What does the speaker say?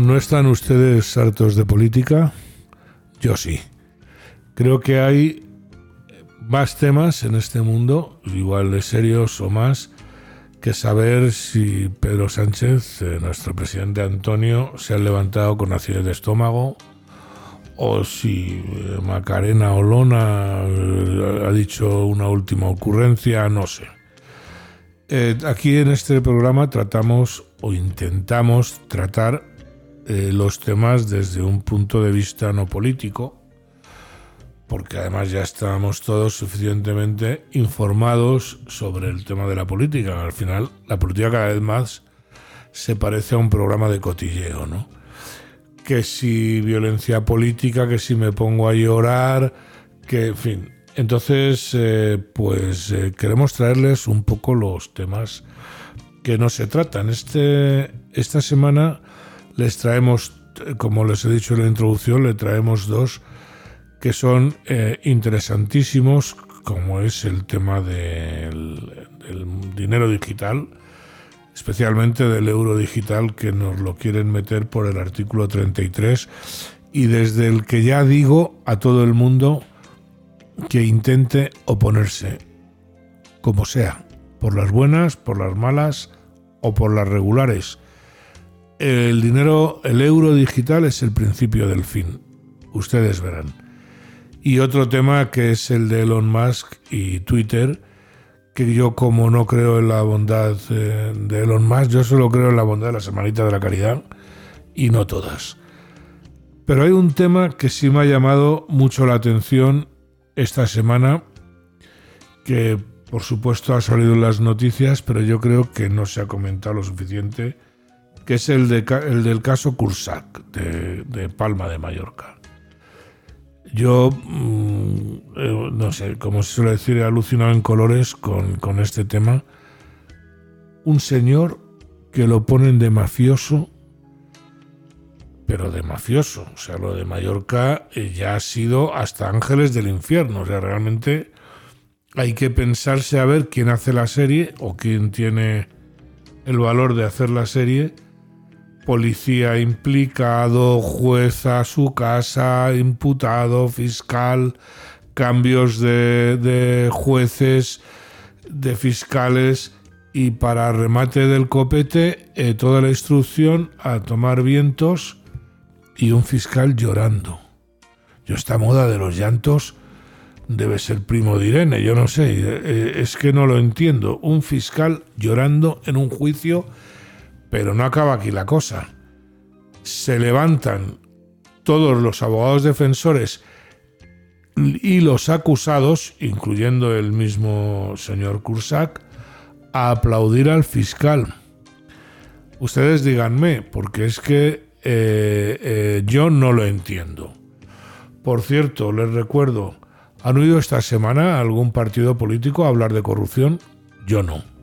¿no están ustedes hartos de política? Yo sí. Creo que hay más temas en este mundo, igual de serios o más, que saber si Pedro Sánchez, eh, nuestro presidente Antonio, se ha levantado con acidez de estómago o si eh, Macarena Olona eh, ha dicho una última ocurrencia, no sé. aquí en este programa tratamos o intentamos tratar los temas desde un punto de vista no político, porque además ya estábamos todos suficientemente informados sobre el tema de la política. Al final, la política cada vez más se parece a un programa de cotilleo, ¿no? Que si violencia política, que si me pongo a llorar, que, en fin. Entonces, eh, pues eh, queremos traerles un poco los temas que no se tratan. Este, esta semana les traemos, como les he dicho en la introducción, le traemos dos que son eh, interesantísimos, como es el tema del, dinero digital, especialmente del euro digital, que nos lo quieren meter por el artículo 33, y desde el que ya digo a todo el mundo que intente oponerse, como sea, por las buenas, por las malas o por las regulares. El dinero, el euro digital es el principio del fin. Ustedes verán. Y otro tema que es el de Elon Musk y Twitter, que yo como no creo en la bondad eh, de Elon Musk, yo solo creo en la bondad de la Semanita de la Caridad y no todas. Pero hay un tema que sí me ha llamado mucho la atención esta semana, que por supuesto ha salido en las noticias, pero yo creo que no se ha comentado lo suficiente, que es el, de, el del caso Cursac de Palma de Mallorca. Yo, mm, eh, no sé, como se suele decir, he alucinado en colores con, con este tema. Un señor que lo ponen de mafioso, pero de mafioso. O sea, lo de Mallorca eh, ya ha sido hasta ángeles del infierno. O sea, realmente hay que pensarse a ver quién hace la serie o quién tiene el valor de hacer la serie policía implicado, juez a su casa, imputado, fiscal, cambios de, jueces, de fiscales y para remate del copete eh, toda la instrucción a tomar vientos y un fiscal llorando. Yo esta moda de los llantos debe ser primo de Irene, yo no sé, eh, es que no lo entiendo. Un fiscal llorando en un juicio pero no acaba aquí la cosa. Se levantan todos los abogados defensores y los acusados, incluyendo el mismo señor Cursac, a aplaudir al fiscal. Ustedes díganme, porque es que eh, eh, yo no lo entiendo. Por cierto, les recuerdo, ¿han oído esta semana algún partido político hablar de corrupción? Yo no.